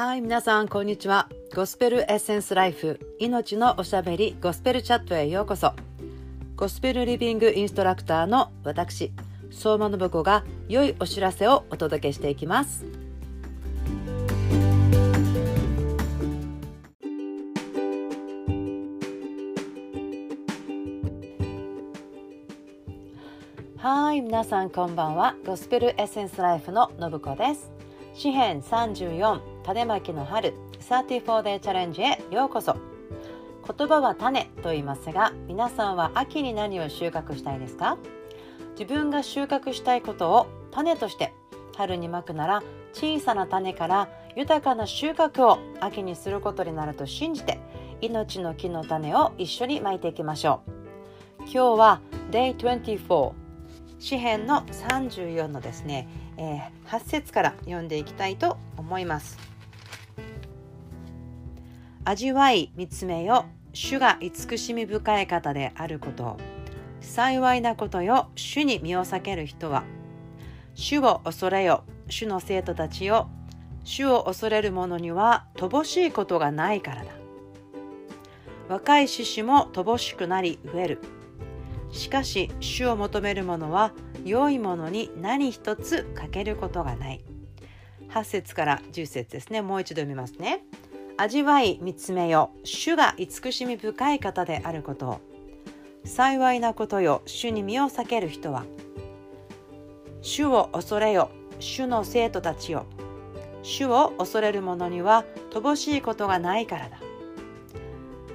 はい皆さんこんにちは。ゴスペルエッセンスライフ命のおしゃべりゴスペルチャットへようこそ。ゴスペルリビングインストラクターの私相馬信子が良いお知らせをお届けしていきます。はい皆さんこんばんは。ゴスペルエッセンスライフの信子です。詩編34種まきの春34 day チャレンジへようこそ。言葉は種と言いますが皆さんは秋に何を収穫したいですか？自分が収穫したいことを種として春にまくなら小さな種から豊かな収穫を秋にすることになると信じて命の木の種を一緒にまいていきましょう。今日は Day24 詩編の34のですね、えー、8節から読んでいきたいと思います。味わい見つめよ。主が慈しみ深い方であること。幸いなことよ。主に身を避ける人は。主を恐れよ。主の生徒たちよ。主を恐れる者には乏しいことがないからだ。若い獅子も乏しくなり飢える。しかし主を求める者は良いものに何一つ欠けることがない。8節から10節ですね。もう一度読みますね。味わい見つめよ主が慈しみ深い方であること。を幸いなことよ。主に身を避ける人は。主を恐れよ。主の生徒たちよ。主を恐れる者には乏しいことがないからだ。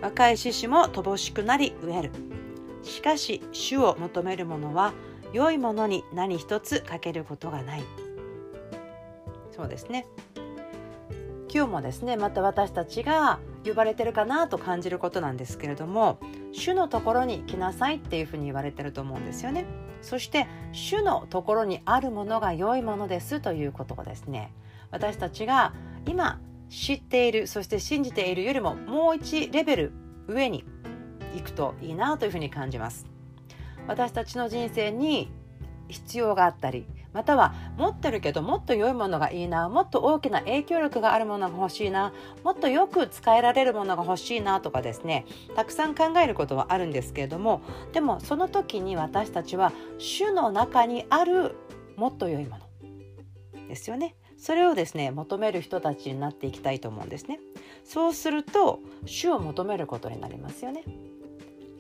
若い獅子も乏しくなり飢える。しかし主を求める者は良いものに何一つ欠けることがない。そうですね。今日もですねまた私たちが呼ばれてるかなと感じることなんですけれども主のところに来なさいっていうふうに言われてると思うんですよね。そして主のところにあるものが良いものですということをですね。私たちが今知っているそして信じているよりももう一レベル上に行くといいなというふうに感じます。私たちの人生に必要があったりまたは持ってるけどもっと良いものがいいなもっと大きな影響力があるものが欲しいなもっとよく使えられるものが欲しいなとかですねたくさん考えることはあるんですけれどもでもその時に私たちは主の中にあるもっと良いものですよね。それをですね求める人たちになっていきたいと思うんですね。そうすると主を求めることになりますよね。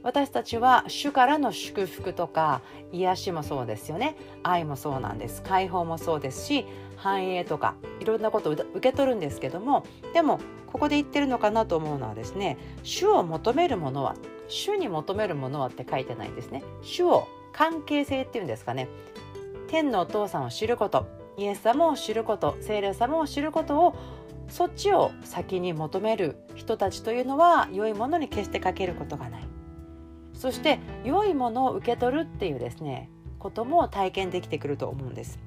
私たちは主からの祝福とか癒しもそうですよね。愛もそうなんです。解放もそうですし繁栄とかいろんなことを受け取るんですけどもでもここで言ってるのかなと思うのはですね主を求めるものは主に求めるものはって書いてないんですね。主を関係性っていうんですかね。天のお父さんを知ることイエス様を知ること聖霊様を知ることをそっちを先に求める人たちというのは良いものに決してかけることがない。そして良いものを受け取るっていうですねことも体験できてくると思うんです。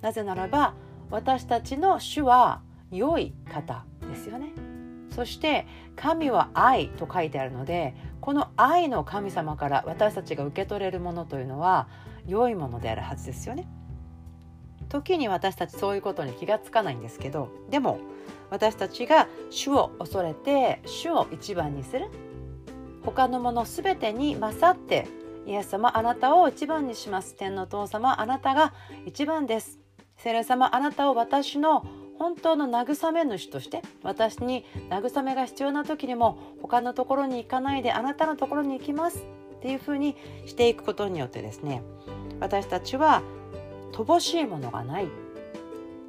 なぜならば私たちの主は良い方ですよね。そして神は愛と書いてあるのでこの愛の神様から私たちが受け取れるものというのは良いものであるはずですよね。時に私たちそういうことに気がつかないんですけどでも私たちが主を恐れて主を一番にする他のもの全てに勝ってイエス様あなたを一番にします。天の父様あなたが一番です。聖霊様あなたを私の本当の慰め主として私に慰めが必要な時にも他のところに行かないであなたのところに行きます。っていうふうにしていくことによってですね私たちは乏しいものがない。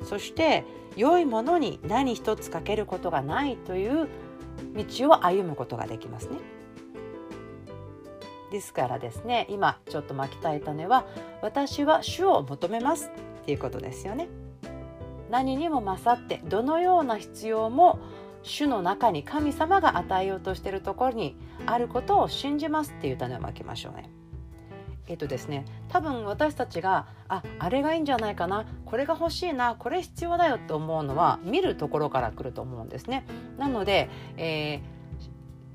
そして良いものに何一つかけることがないという道を歩むことができますね。ですからですね今ちょっと巻きたい種は私は主を求めますっていうことですよね何にも勝ってどのような必要も主の中に神様が与えようとしているところにあることを信じますっていう種をまきましょうね。えっとですね多分私たちがああれがいいんじゃないかなこれが欲しいなこれ必要だよって思うのは見るところから来ると思うんですね。なので、えー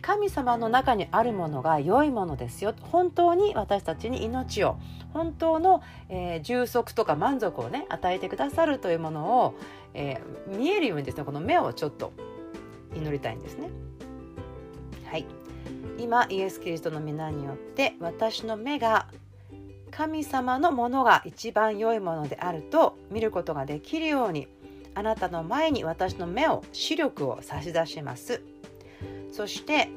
神様の中にあるものが良いものですよ。本当に私たちに命を本当の、えー、充足とか満足をね与えてくださるというものを、えー、見えるようにですねこの目をちょっと祈りたいんですね。はい。今イエス・キリストの皆によって私の目が神様のものが一番良いものであると見ることができるようにあなたの前に私の目を視力を差し出します。そして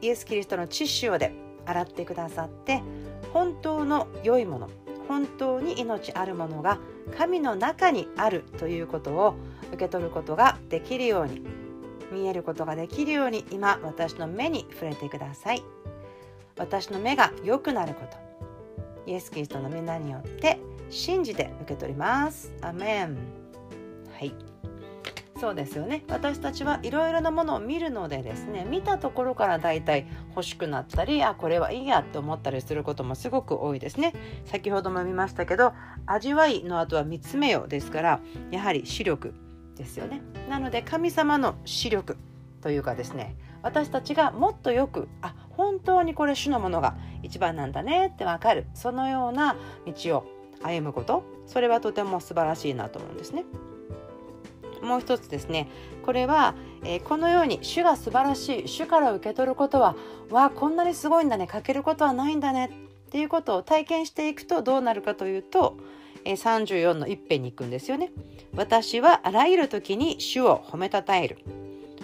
イエス・キリストの血潮で洗ってくださって本当の良いもの本当に命あるものが神の中にあるということを受け取ることができるように見えることができるように今私の目に触れてください。私の目が良くなること。イエス・キリストの皆によって信じて受け取ります。アメン。はい。そうですよね。私たちはいろいろなものを見るのでですね見たところからだいたい欲しくなったりあこれはいいやって思ったりすることもすごく多いですね。先ほども見ましたけど味わいの後は見つめよですからやはり視力ですよね。なので神様の視力というかですね私たちがもっとよくあ本当にこれ主のものが一番なんだねってわかるそのような道を歩むことそれはとても素晴らしいなと思うんですね。もう一つですねこれは、えー、このように主が素晴らしい主から受け取ることはわこんなにすごいんだね欠けることはないんだねっていうことを体験していくとどうなるかというと、えー、34の一辺に行くんですよね。私はあらゆる時に主を褒めたたえる。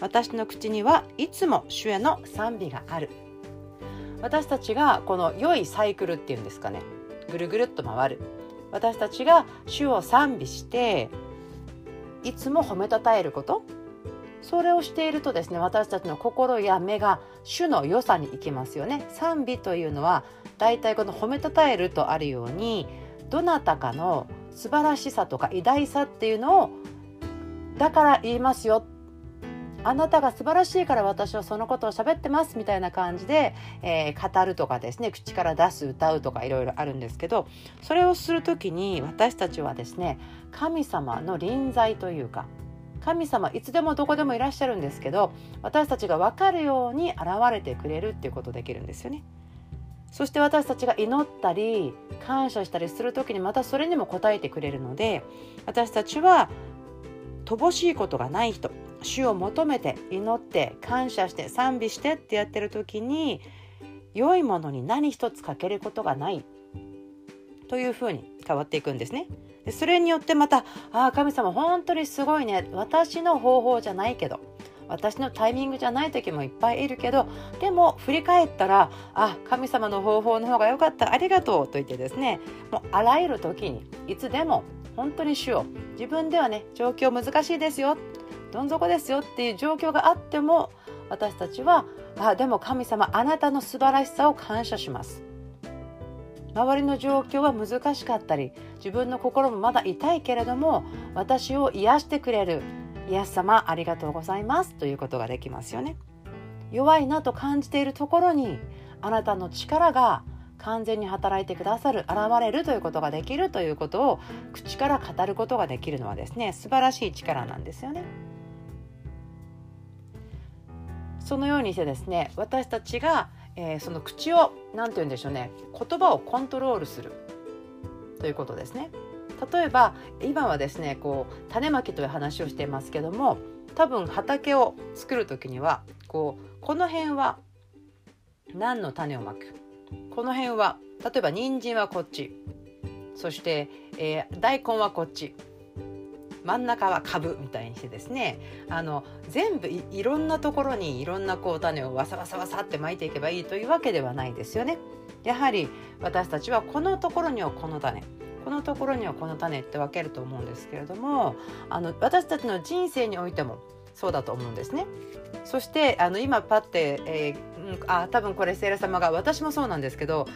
私の口にはいつも主への賛美がある。私たちがこの良いサイクルっていうんですかねぐるぐるっと回る私たちが主を賛美していつも褒めたたえること？それをしているとですね私たちの心や目が主の良さに行きますよね。賛美というのはだいたいこの褒めたたえるとあるようにどなたかの素晴らしさとか偉大さっていうのをだから言いますよあなたが素晴らしいから私はそのことを喋ってますみたいな感じで、えー、語るとかですね口から出す歌うとかいろいろあるんですけどそれをする時に私たちはですね神様の臨在というか神様いつでもどこでもいらっしゃるんですけど私たちが分かるように現れてくれるっていうことできるんですよね。そして私たちが祈ったり感謝したりする時にまたそれにも応えてくれるので私たちは乏しいことがない人主を求めて祈って感謝して賛美してってやってる時に良いものに何一つ欠けることがない。というふうに変わっていくんですね。でそれによってまた「ああ神様本当にすごいね。私の方法じゃないけど私のタイミングじゃない時もいっぱいいるけどでも振り返ったらあ神様の方法の方が良かった。ありがとうと言ってですねもうあらゆる時にいつでも本当に主を自分ではね状況難しいですよ。どん底ですよっていう状況があっても私たちはあでも神様あなたの素晴らしさを感謝します周りの状況は難しかったり自分の心もまだ痛いけれども私を癒してくれるイエス様ありがとうございますということができますよね弱いなと感じているところにあなたの力が完全に働いてくださる現れるということができるということを口から語ることができるのはですね素晴らしい力なんですよね。そのようにしてですね私たちが、えー、その口を何て言うんでしょうね言葉をコントロールするということですね。例えば今はですねこう種まきという話をしていますけども多分畑を作る時にはこうこの辺は何の種をまく？この辺は例えば人参はこっち。そして、えー、大根はこっち。真ん中は株みたいにしてですねあの全部いろんなところにいろんなこう種をわさわさわさって巻いていけばいいというわけではないですよね。やはり私たちはこのところにはこの種このところにはこの種って分けると思うんですけれどもあの私たちの人生においてもそうだと思うんですね。そしてあの今パッて、えー、あ多分これセイラ様が私もそうなんですけど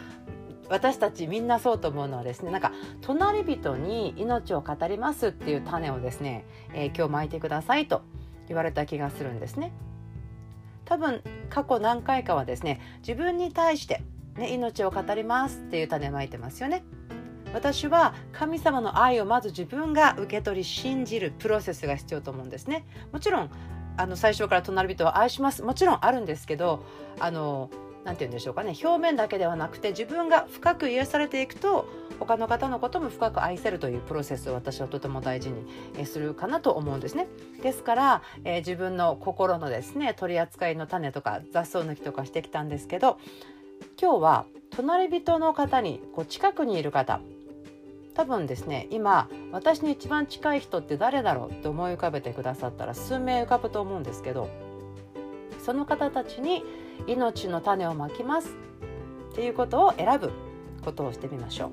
私たちみんなそうと思うのはですねなんか隣人に命を語りますっていう種をですね、えー、今日巻いてくださいと言われた気がするんですね。多分過去何回かはですね自分に対して、ね、命を語りますっていう種まいてますよね。私は神様の愛をまず自分が受け取り信じるプロセスが必要と思うんですね。もちろんあの最初から隣人を愛しますもちろんあるんですけどあのなんて言うんでしょうかね表面だけではなくて自分が深く癒されていくと他の方のことも深く愛せるというプロセスを私はとても大事にするかなと思うんですね。ですから、えー、自分の心のですね取り扱いの種とか雑草抜きとかしてきたんですけど今日は隣人の方にこう近くにいる方多分ですね今私に一番近い人って誰だろうって思い浮かべてくださったら数名浮かぶと思うんですけどその方たちに命の種をまきますっていうことを選ぶことをしてみましょう。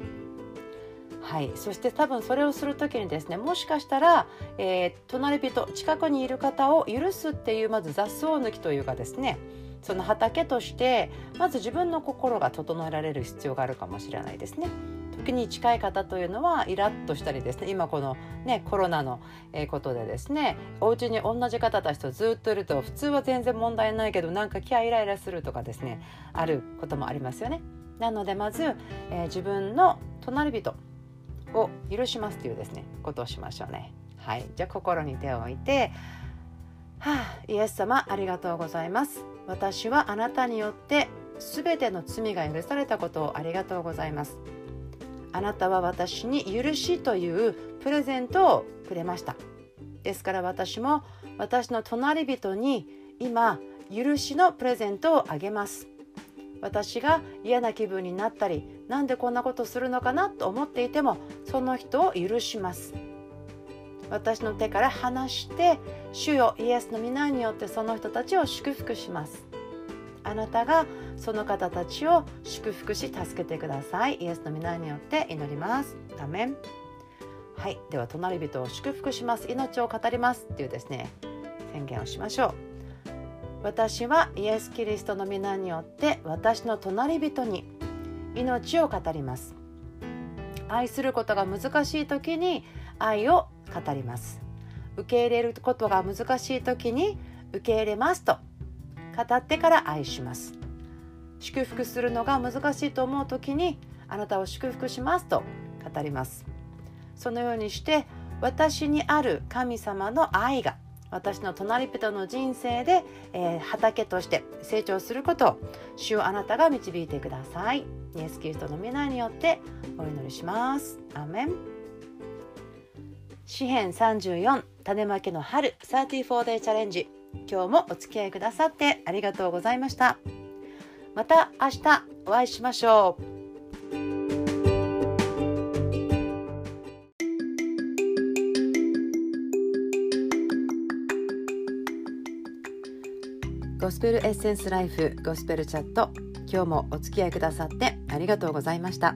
はい、そして多分それをする時にですねもしかしたら、えー、隣人近くにいる方を許すっていうまず雑草抜きというかですねその畑としてまず自分の心が整えられる必要があるかもしれないですね。時に近い方というのはイラッとしたりですね今この、ね、コロナのことでですねお家に同じ方たちとずっといると普通は全然問題ないけどなんか気合イライラするとかですねあることもありますよね。なのでまず、えー、自分の隣人を許しますというですねことをしましょうね。はい、じゃあ心に手を置いて「はあ、イエス様ありがとうございます」「私はあなたによって全ての罪が許されたことをありがとうございます」あなたは私に許しというプレゼントをくれました。ですから私も私の隣人に今許しのプレゼントをあげます。私が嫌な気分になったりなんでこんなことするのかなと思っていてもその人を許します。私の手から離して主よイエスの皆によってその人たちを祝福します。あなたがその方たちを祝福し助けてください。イエスの皆によって祈ります。アメン。はい。では隣人を祝福します。命を語りますっていうですね宣言をしましょう。私はイエス・キリストの皆によって私の隣人に命を語ります。愛することが難しい時に愛を語ります。受け入れることが難しい時に受け入れますと語ってから愛します。祝福するのが難しいと思う時にあなたを祝福しますと語ります。そのようにして私にある神様の愛が私の隣人の人生で、えー、畑として成長することを主をあなたが導いてください。イエス・キリストの皆によってお祈りします。アメン。詩編34種まきの春 34day チャレンジ。今日もお付き合いくださってありがとうございました。また明日お会いしましょう。ゴスペルエッセンスライフゴスペルチャット。今日もお付き合いくださってありがとうございました。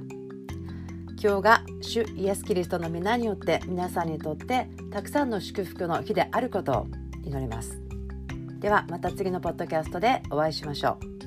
今日が主イエス・キリストの皆によって皆さんにとってたくさんの祝福の日であることを祈ります。ではまた次のポッドキャストでお会いしましょう。